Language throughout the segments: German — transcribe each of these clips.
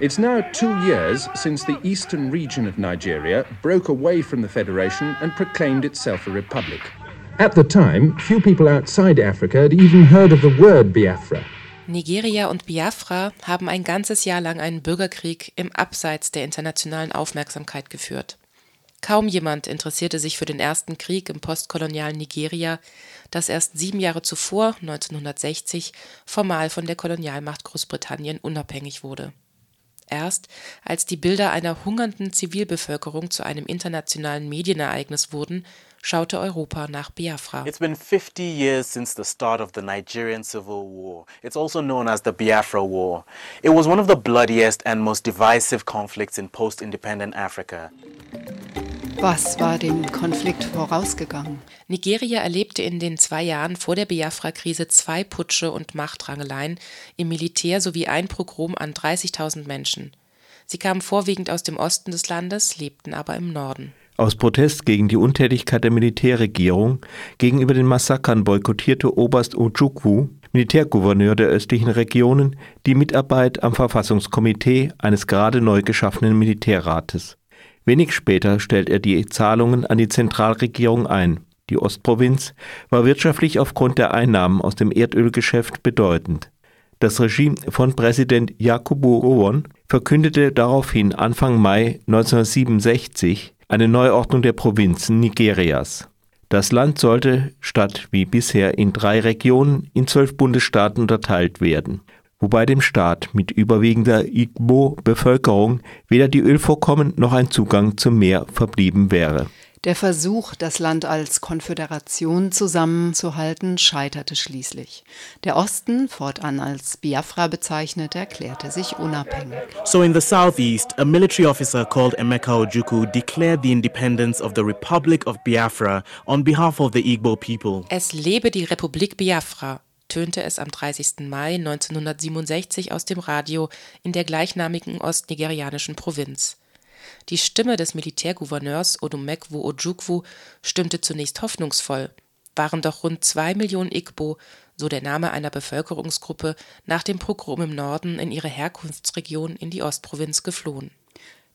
It's now two years since the eastern region of Nigeria broke away from the Federation and proclaimed itself a republic. At the time, few people outside Africa had even heard of the word Biafra. Nigeria und Biafra haben ein ganzes Jahr lang einen Bürgerkrieg im Abseits der internationalen Aufmerksamkeit geführt. Kaum jemand interessierte sich für den ersten Krieg im postkolonialen Nigeria, das erst sieben Jahre zuvor, 1960, formal von der Kolonialmacht Großbritannien unabhängig wurde. Erst als die Bilder einer hungernden Zivilbevölkerung zu einem internationalen Medienereignis wurden, schaute Europa nach Biafra. It's been 50 years since the start of the Nigerian Civil War. It's also known as the Biafra War. It was one of the bloodiest and most divisive conflicts in post-independent Africa. Was war dem Konflikt vorausgegangen? Nigeria erlebte in den zwei Jahren vor der Biafra-Krise zwei Putsche und Machtrangeleien im Militär sowie ein Pogrom an 30.000 Menschen. Sie kamen vorwiegend aus dem Osten des Landes, lebten aber im Norden. Aus Protest gegen die Untätigkeit der Militärregierung gegenüber den Massakern boykottierte Oberst Ojukwu, Militärgouverneur der östlichen Regionen, die Mitarbeit am Verfassungskomitee eines gerade neu geschaffenen Militärrates. Wenig später stellt er die Zahlungen an die Zentralregierung ein. Die Ostprovinz war wirtschaftlich aufgrund der Einnahmen aus dem Erdölgeschäft bedeutend. Das Regime von Präsident Yakubu Gowon verkündete daraufhin Anfang Mai 1967 eine Neuordnung der Provinzen Nigerias. Das Land sollte statt wie bisher in drei Regionen in zwölf Bundesstaaten unterteilt werden wobei dem Staat mit überwiegender Igbo-Bevölkerung weder die Ölvorkommen noch ein Zugang zum Meer verblieben wäre. Der Versuch, das Land als Konföderation zusammenzuhalten, scheiterte schließlich. Der Osten, fortan als Biafra bezeichnet, erklärte sich unabhängig. So in the southeast, a military officer called Emeka Ojukwu declared the independence of the Republic of Biafra on behalf of the Igbo people. Es lebe die Republik Biafra, tönte es am 30. Mai 1967 aus dem Radio in der gleichnamigen ostnigerianischen Provinz. Die Stimme des Militärgouverneurs Odumegwu Ojukwu stimmte zunächst hoffnungsvoll. Waren doch rund zwei Millionen Igbo, so der Name einer Bevölkerungsgruppe, nach dem Pogrom im Norden in ihre Herkunftsregion in die Ostprovinz geflohen.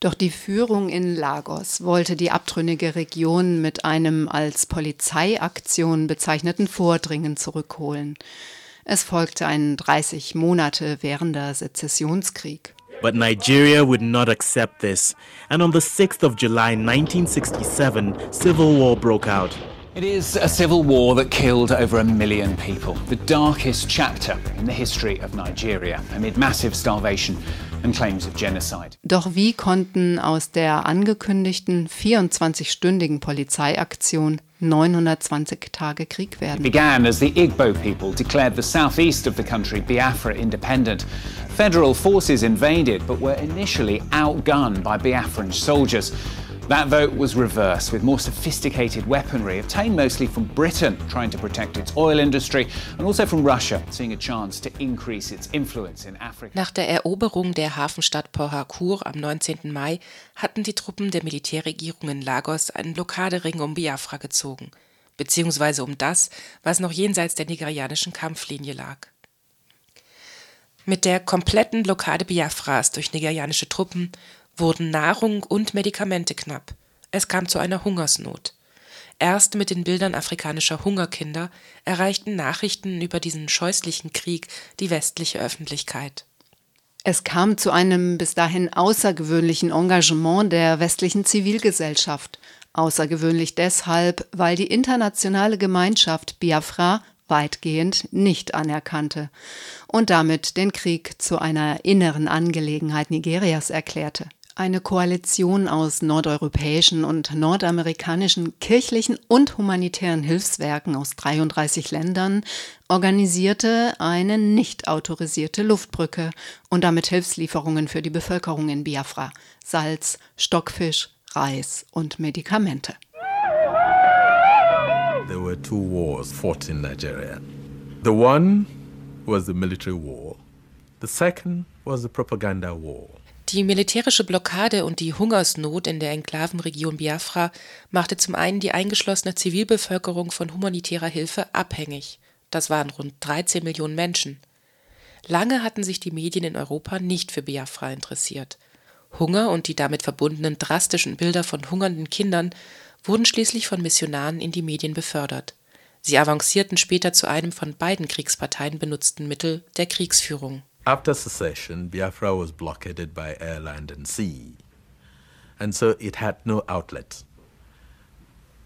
Doch die Führung in Lagos wollte die abtrünnige Region mit einem als Polizeiaktion bezeichneten Vordringen zurückholen. Es folgte ein 30 Monate währender Sezessionskrieg. But Nigeria would not accept this, and on the 6th of July 1967, civil war broke out. It is a civil war that killed over a million people, the darkest chapter in the history of Nigeria, amid massive starvation and claims of genocide. Doch wie konnten aus der angekündigten 24-stündigen Polizeiaktion 920 Tage Krieg werden? It began as the Igbo people declared the southeast of the country Biafra independent. Federal forces invaded but were initially outgunned by Biafran soldiers. That vote was reversed with more sophisticated weaponry obtained mostly from Britain, trying to protect its oil industry, and also from Russia, seeing a chance to increase its influence in Africa. Nach der Eroberung der Hafenstadt Port Harcourt am 19. Mai hatten die Truppen der Militärregierung in Lagos einen Blockadering um Biafra gezogen, beziehungsweise um das, was noch jenseits der nigerianischen Kampflinie lag. Mit der kompletten Blockade Biafras durch nigerianische Truppen wurden Nahrung und Medikamente knapp. Es kam zu einer Hungersnot. Erst mit den Bildern afrikanischer Hungerkinder erreichten Nachrichten über diesen scheußlichen Krieg die westliche Öffentlichkeit. Es kam zu einem bis dahin außergewöhnlichen Engagement der westlichen Zivilgesellschaft. Außergewöhnlich deshalb, weil die internationale Gemeinschaft Biafra weitgehend nicht anerkannte und damit den Krieg zu einer inneren Angelegenheit Nigerias erklärte. Eine Koalition aus nordeuropäischen und nordamerikanischen kirchlichen und humanitären Hilfswerken aus 33 Ländern organisierte eine nicht autorisierte Luftbrücke und damit Hilfslieferungen für die Bevölkerung in Biafra, Salz, Stockfisch, Reis und Medikamente. There were two wars fought in Nigeria. The one was the military war. The second was the propaganda war. Die militärische Blockade und die Hungersnot in der Enklavenregion Biafra machte zum einen die eingeschlossene Zivilbevölkerung von humanitärer Hilfe abhängig. Das waren rund 13 Millionen Menschen. Lange hatten sich die Medien in Europa nicht für Biafra interessiert. Hunger und die damit verbundenen drastischen Bilder von hungernden Kindern wurden schließlich von Missionaren in die Medien befördert. Sie avancierten später zu einem von beiden Kriegsparteien benutzten Mittel der Kriegsführung. After secession, Biafra was blockaded by air, land and sea. And so it had no outlet.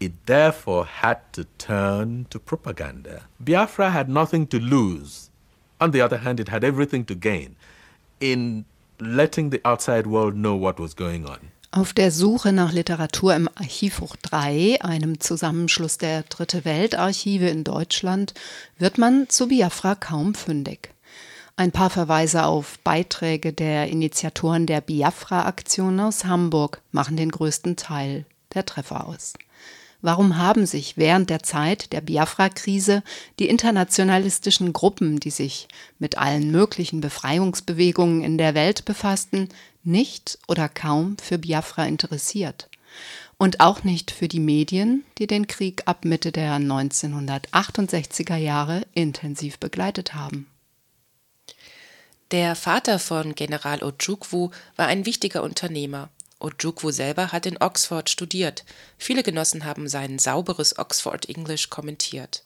It therefore had to turn to propaganda. Biafra had nothing to lose. On the other hand, it had everything to gain in letting the outside world know what was going on. Auf der Suche nach Literatur im Archivbuch 3, einem Zusammenschluss der Dritte Weltarchive in Deutschland, wird man zu Biafra kaum fündig. Ein paar Verweise auf Beiträge der Initiatoren der Biafra-Aktion aus Hamburg machen den größten Teil der Treffer aus. Warum haben sich während der Zeit der Biafra-Krise die internationalistischen Gruppen, die sich mit allen möglichen Befreiungsbewegungen in der Welt befassten, nicht oder kaum für Biafra interessiert? Und auch nicht für die Medien, die den Krieg ab Mitte der 1968er Jahre intensiv begleitet haben. Der Vater von General Ojukwu war ein wichtiger Unternehmer. Ojukwu selber hat in Oxford studiert. Viele Genossen haben sein sauberes Oxford English kommentiert.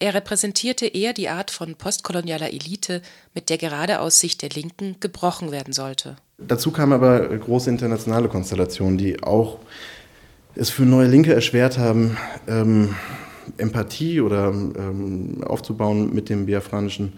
Er repräsentierte eher die Art von postkolonialer Elite, mit der gerade aus Sicht der Linken gebrochen werden sollte. Dazu kamen aber große internationale Konstellationen, die auch es für neue Linke erschwert haben, ähm, Empathie oder ähm, aufzubauen mit dem biafranischen,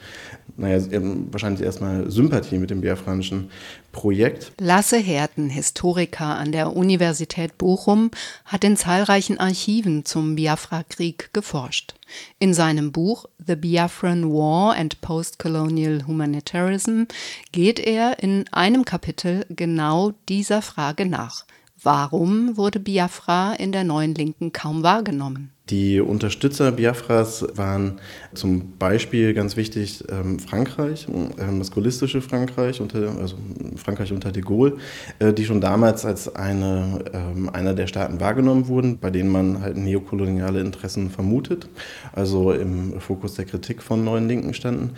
naja, wahrscheinlich erstmal Sympathie mit dem biafranischen Projekt. Lasse Herten, Historiker an der Universität Bochum, hat in zahlreichen Archiven zum Biafra-Krieg geforscht. In seinem Buch The Biafran War and Postcolonial Humanitarianism geht er in einem Kapitel genau dieser Frage nach. Warum wurde Biafra in der neuen Linken kaum wahrgenommen? Die Unterstützer Biafras waren zum Beispiel ganz wichtig ähm, Frankreich, ähm, das gaullistische Frankreich, unter, also Frankreich unter de Gaulle, äh, die schon damals als eine, ähm, einer der Staaten wahrgenommen wurden, bei denen man halt neokoloniale Interessen vermutet, also im Fokus der Kritik von neuen Linken standen.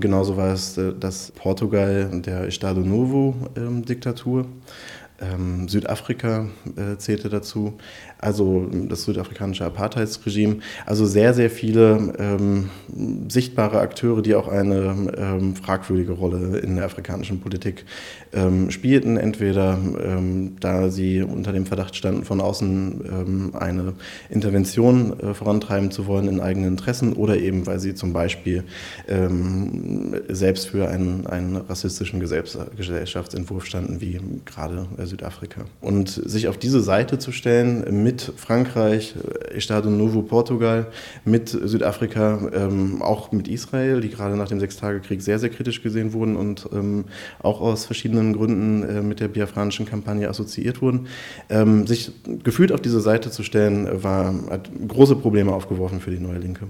Genauso war es äh, das Portugal der Estado Novo-Diktatur. Ähm, Südafrika äh, zählte dazu, also das südafrikanische Apartheidsregime. Also sehr, sehr viele ähm, sichtbare Akteure, die auch eine ähm, fragwürdige Rolle in der afrikanischen Politik ähm, spielten. Entweder ähm, da sie unter dem Verdacht standen, von außen ähm, eine Intervention äh, vorantreiben zu wollen in eigenen Interessen oder eben, weil sie zum Beispiel selbst für einen, einen rassistischen Gesellschaftsentwurf standen, wie gerade äh, Südafrika. Und sich auf diese Seite zu stellen mit Frankreich, äh, Estado Novo Portugal, mit Südafrika, ähm, auch mit Israel, die gerade nach dem Sechstagekrieg sehr, sehr kritisch gesehen wurden und ähm, auch aus verschiedenen Gründen äh, mit der biafranischen Kampagne assoziiert wurden. Ähm, sich gefühlt auf diese Seite zu stellen, war, hat große Probleme aufgeworfen für die neue Linke.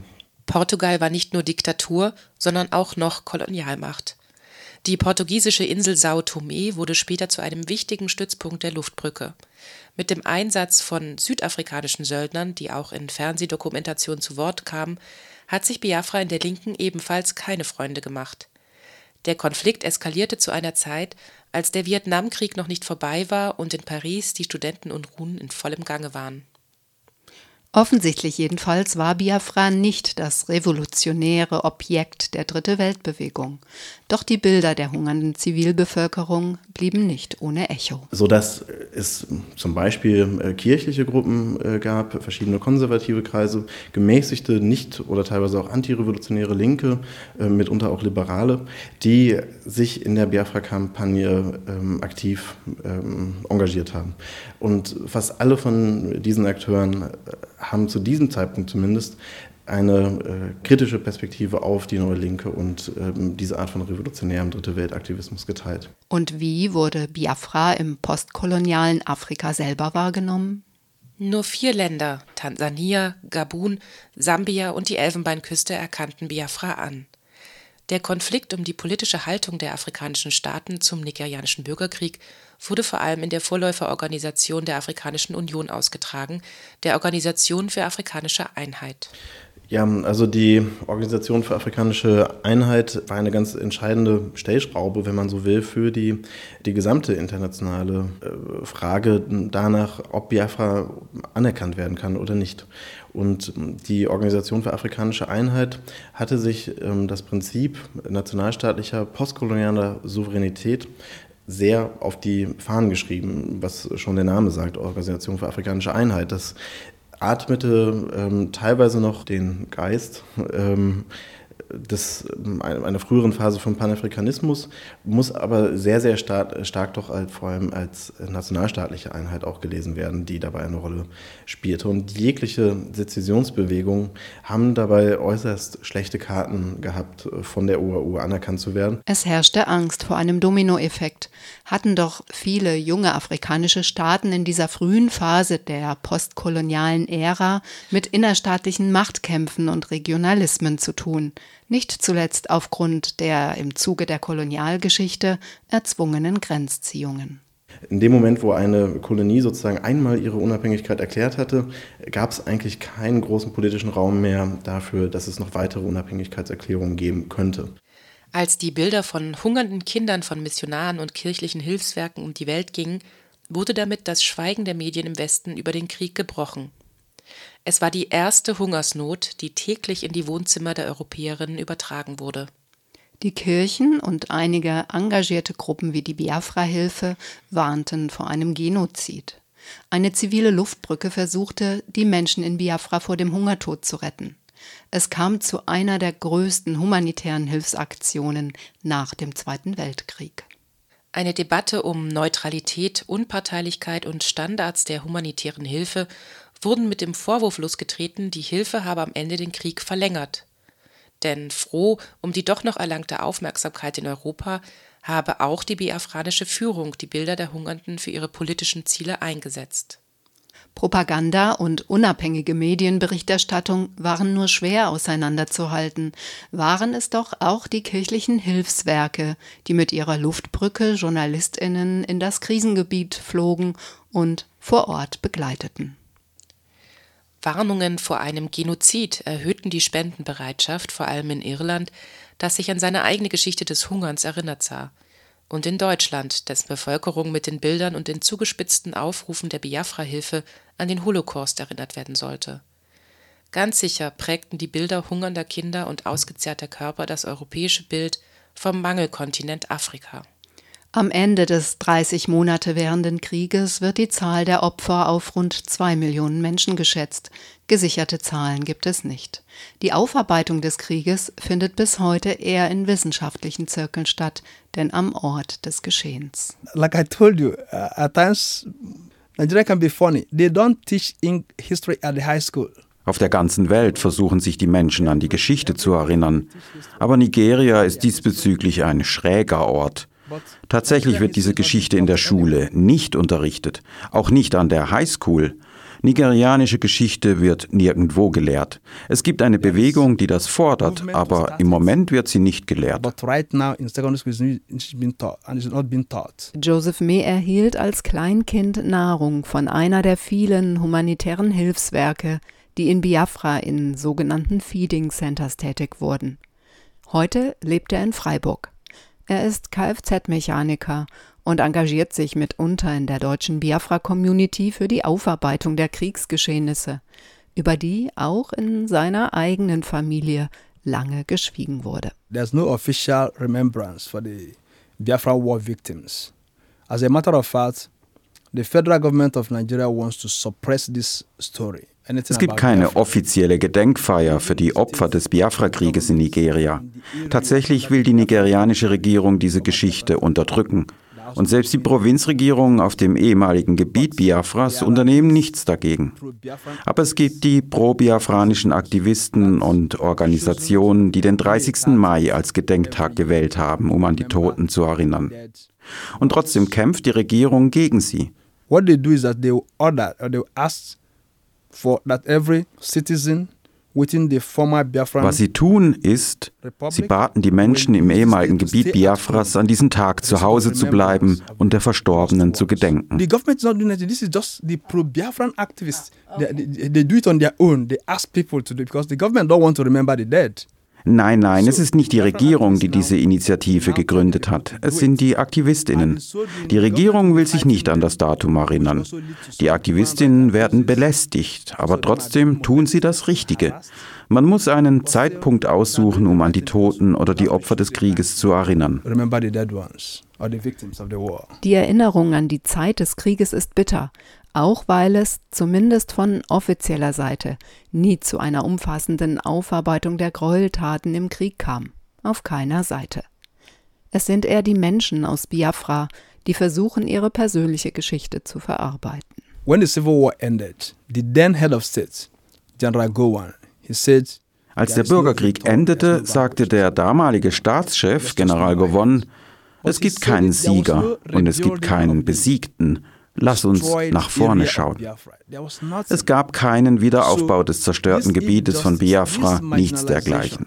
Portugal war nicht nur Diktatur, sondern auch noch Kolonialmacht. Die portugiesische Insel Sao Tome wurde später zu einem wichtigen Stützpunkt der Luftbrücke. Mit dem Einsatz von südafrikanischen Söldnern, die auch in Fernsehdokumentationen zu Wort kamen, hat sich Biafra in der Linken ebenfalls keine Freunde gemacht. Der Konflikt eskalierte zu einer Zeit, als der Vietnamkrieg noch nicht vorbei war und in Paris die Studentenunruhen in vollem Gange waren. Offensichtlich jedenfalls war Biafra nicht das revolutionäre Objekt der Dritte Weltbewegung. Doch die Bilder der hungernden Zivilbevölkerung blieben nicht ohne Echo. Sodass es zum Beispiel äh, kirchliche Gruppen äh, gab, verschiedene konservative Kreise, gemäßigte, nicht oder teilweise auch antirevolutionäre Linke, äh, mitunter auch Liberale, die sich in der Biafra-Kampagne ähm, aktiv ähm, engagiert haben. Und fast alle von diesen Akteuren haben zu diesem Zeitpunkt zumindest eine äh, kritische Perspektive auf die neue Linke und ähm, diese Art von revolutionärem Dritte Weltaktivismus geteilt. Und wie wurde Biafra im postkolonialen Afrika selber wahrgenommen? Nur vier Länder, Tansania, Gabun, Sambia und die Elfenbeinküste, erkannten Biafra an. Der Konflikt um die politische Haltung der afrikanischen Staaten zum nigerianischen Bürgerkrieg wurde vor allem in der Vorläuferorganisation der Afrikanischen Union ausgetragen, der Organisation für afrikanische Einheit. Ja, also die Organisation für afrikanische Einheit war eine ganz entscheidende Stellschraube, wenn man so will, für die, die gesamte internationale äh, Frage danach, ob Biafra anerkannt werden kann oder nicht. Und die Organisation für afrikanische Einheit hatte sich ähm, das Prinzip nationalstaatlicher postkolonialer Souveränität sehr auf die Fahnen geschrieben, was schon der Name sagt, Organisation für afrikanische Einheit. Das atmete ähm, teilweise noch den Geist ähm, des, einer früheren Phase von Panafrikanismus, muss aber sehr, sehr stark, stark doch als, vor allem als nationalstaatliche Einheit auch gelesen werden, die dabei eine Rolle spielte. Und jegliche Sezessionsbewegungen haben dabei äußerst schlechte Karten gehabt, von der OAU anerkannt zu werden. Es herrschte Angst vor einem Dominoeffekt. Hatten doch viele junge afrikanische Staaten in dieser frühen Phase der postkolonialen Ära mit innerstaatlichen Machtkämpfen und Regionalismen zu tun nicht zuletzt aufgrund der im Zuge der Kolonialgeschichte erzwungenen Grenzziehungen. In dem Moment, wo eine Kolonie sozusagen einmal ihre Unabhängigkeit erklärt hatte, gab es eigentlich keinen großen politischen Raum mehr dafür, dass es noch weitere Unabhängigkeitserklärungen geben könnte. Als die Bilder von hungernden Kindern von Missionaren und kirchlichen Hilfswerken um die Welt gingen, wurde damit das Schweigen der Medien im Westen über den Krieg gebrochen. Es war die erste Hungersnot, die täglich in die Wohnzimmer der Europäerinnen übertragen wurde. Die Kirchen und einige engagierte Gruppen wie die Biafra-Hilfe warnten vor einem Genozid. Eine zivile Luftbrücke versuchte, die Menschen in Biafra vor dem Hungertod zu retten. Es kam zu einer der größten humanitären Hilfsaktionen nach dem Zweiten Weltkrieg. Eine Debatte um Neutralität, Unparteilichkeit und Standards der humanitären Hilfe wurden mit dem Vorwurf losgetreten, die Hilfe habe am Ende den Krieg verlängert. Denn froh um die doch noch erlangte Aufmerksamkeit in Europa habe auch die biafranische Führung die Bilder der Hungernden für ihre politischen Ziele eingesetzt. Propaganda und unabhängige Medienberichterstattung waren nur schwer auseinanderzuhalten, waren es doch auch die kirchlichen Hilfswerke, die mit ihrer Luftbrücke Journalistinnen in das Krisengebiet flogen und vor Ort begleiteten. Warnungen vor einem Genozid erhöhten die Spendenbereitschaft, vor allem in Irland, das sich an seine eigene Geschichte des Hungerns erinnert sah, und in Deutschland, dessen Bevölkerung mit den Bildern und den zugespitzten Aufrufen der Biafra-Hilfe an den Holocaust erinnert werden sollte. Ganz sicher prägten die Bilder hungernder Kinder und ausgezehrter Körper das europäische Bild vom Mangelkontinent Afrika. Am Ende des 30 Monate währenden Krieges wird die Zahl der Opfer auf rund zwei Millionen Menschen geschätzt. Gesicherte Zahlen gibt es nicht. Die Aufarbeitung des Krieges findet bis heute eher in wissenschaftlichen Zirkeln statt, denn am Ort des Geschehens. Like I told you, uh, at times Nigeria can be funny. They don't teach in history at the high school. Auf der ganzen Welt versuchen sich die Menschen an die Geschichte zu erinnern. Aber Nigeria ist diesbezüglich ein schräger Ort. Tatsächlich wird diese Geschichte in der Schule nicht unterrichtet, auch nicht an der Highschool. Nigerianische Geschichte wird nirgendwo gelehrt. Es gibt eine Bewegung, die das fordert, aber im Moment wird sie nicht gelehrt. Joseph May erhielt als Kleinkind Nahrung von einer der vielen humanitären Hilfswerke, die in Biafra in sogenannten Feeding Centers tätig wurden. Heute lebt er in Freiburg. Er ist Kfz-Mechaniker und engagiert sich mitunter in der deutschen Biafra-Community für die Aufarbeitung der Kriegsgeschehnisse, über die auch in seiner eigenen Familie lange geschwiegen wurde. There's no official remembrance for the Biafra war victims. As a matter of fact, the federal government of Nigeria wants to suppress this story. Es gibt keine offizielle Gedenkfeier für die Opfer des Biafra-Krieges in Nigeria. Tatsächlich will die nigerianische Regierung diese Geschichte unterdrücken. Und selbst die Provinzregierungen auf dem ehemaligen Gebiet Biafras unternehmen nichts dagegen. Aber es gibt die pro-biafranischen Aktivisten und Organisationen, die den 30. Mai als Gedenktag gewählt haben, um an die Toten zu erinnern. Und trotzdem kämpft die Regierung gegen sie. What they do is that they order or they ask for that every citizen Was sie tun, ist, sie baten die Menschen im ehemaligen Gebiet Biafras, an diesem Tag zu Hause zu bleiben und der Verstorbenen zu gedenken. They, they do it on their own. They ask people to do it because the government don't want to remember the dead. Nein, nein, es ist nicht die Regierung, die diese Initiative gegründet hat. Es sind die Aktivistinnen. Die Regierung will sich nicht an das Datum erinnern. Die Aktivistinnen werden belästigt, aber trotzdem tun sie das Richtige. Man muss einen Zeitpunkt aussuchen, um an die Toten oder die Opfer des Krieges zu erinnern. Die Erinnerung an die Zeit des Krieges ist bitter, auch weil es, zumindest von offizieller Seite, nie zu einer umfassenden Aufarbeitung der Gräueltaten im Krieg kam. Auf keiner Seite. Es sind eher die Menschen aus Biafra, die versuchen, ihre persönliche Geschichte zu verarbeiten. When the Civil War ended, the then head of state, General Gowon, he said, Als der Bürgerkrieg endete, sagte der damalige Staatschef, General Gowon, es gibt keinen Sieger und es gibt keinen Besiegten. Lass uns nach vorne schauen. Es gab keinen Wiederaufbau des zerstörten Gebietes von Biafra, nichts dergleichen.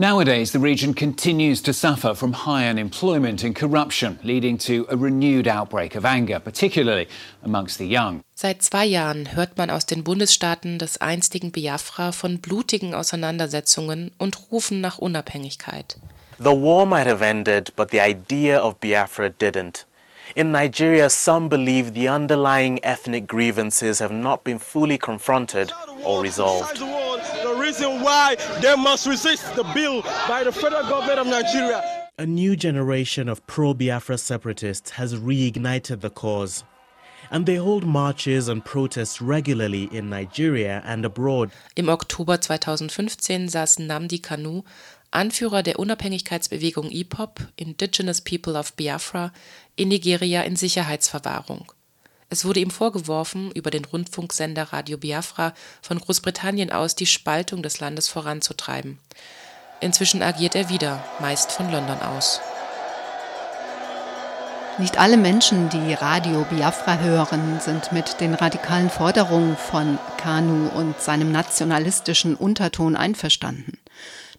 Nowadays, the region continues to suffer from high unemployment and corruption, leading to a renewed outbreak of anger, particularly amongst the young. Seit zwei Jahren hört man aus den Bundesstaaten des einstigen Biafra von blutigen Auseinandersetzungen und Rufen nach Unabhängigkeit. The war might have ended, but the idea of Biafra didn't. In Nigeria, some believe the underlying ethnic grievances have not been fully confronted or resolved. The reason why they must resist the bill by the federal government of Nigeria. A new generation of pro Biafra separatists has reignited the cause. And they hold marches and protests regularly in Nigeria and abroad. Im Oktober 2015 saß Namdi Kanu Anführer der Unabhängigkeitsbewegung IPOP, Indigenous People of Biafra, in Nigeria in Sicherheitsverwahrung. Es wurde ihm vorgeworfen, über den Rundfunksender Radio Biafra von Großbritannien aus die Spaltung des Landes voranzutreiben. Inzwischen agiert er wieder, meist von London aus. Nicht alle Menschen, die Radio Biafra hören, sind mit den radikalen Forderungen von Kanu und seinem nationalistischen Unterton einverstanden.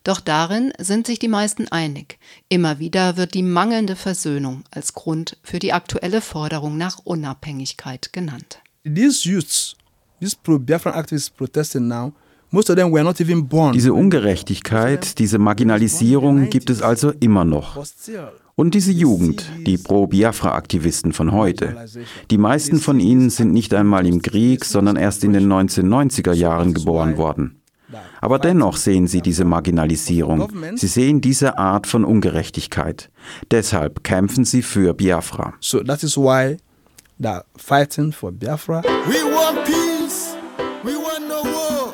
Doch darin sind sich die meisten einig. Immer wieder wird die mangelnde Versöhnung als Grund für die aktuelle Forderung nach Unabhängigkeit genannt. These youths, these pro-Biafran activists protesting now. Diese Ungerechtigkeit, diese Marginalisierung gibt es also immer noch. Und diese Jugend, die Pro-Biafra-Aktivisten von heute, die meisten von ihnen sind nicht einmal im Krieg, sondern erst in den 1990er Jahren geboren worden. Aber dennoch sehen sie diese Marginalisierung. Sie sehen diese Art von Ungerechtigkeit. Deshalb kämpfen sie für Biafra. So that is why they're fighting for Biafra. We want peace. We want no war.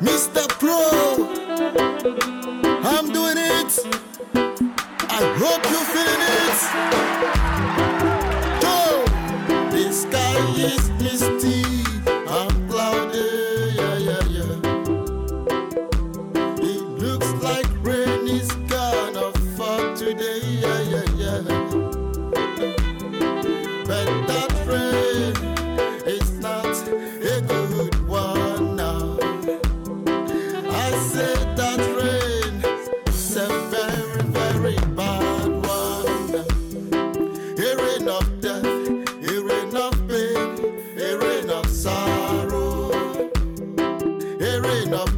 Mr. Pro, I'm doing it. I hope you're feeling it. A